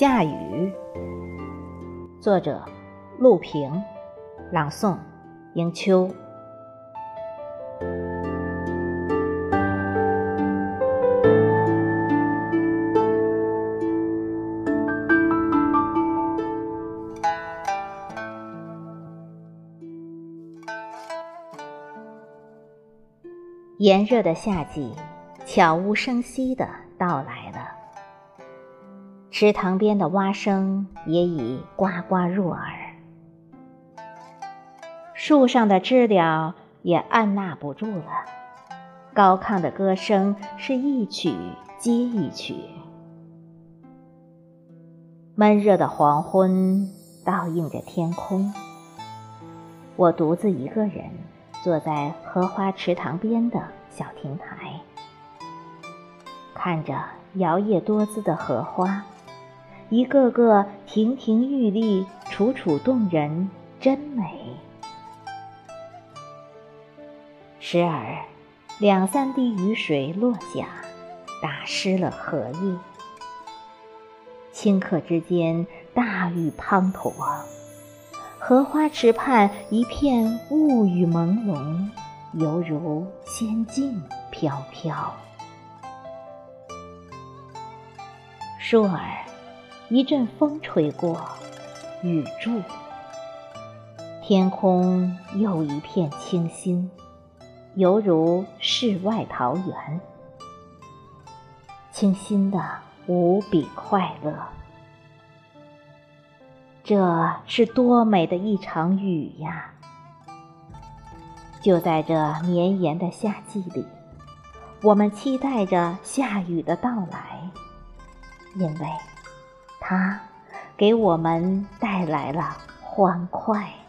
下雨，作者陆平，朗诵迎秋。炎热的夏季，悄无声息的到来了。池塘边的蛙声也已呱呱入耳，树上的知了也按捺不住了，高亢的歌声是一曲接一曲。闷热的黄昏倒映着天空，我独自一个人坐在荷花池塘边的小亭台，看着摇曳多姿的荷花。一个个亭亭玉立，楚楚动人，真美。时而，两三滴雨水落下，打湿了荷叶。顷刻之间，大雨滂沱，荷花池畔一片雾雨朦胧，犹如仙境飘飘。倏儿。一阵风吹过，雨住，天空又一片清新，犹如世外桃源，清新的无比快乐。这是多美的一场雨呀！就在这绵延的夏季里，我们期待着下雨的到来，因为。它给我们带来了欢快。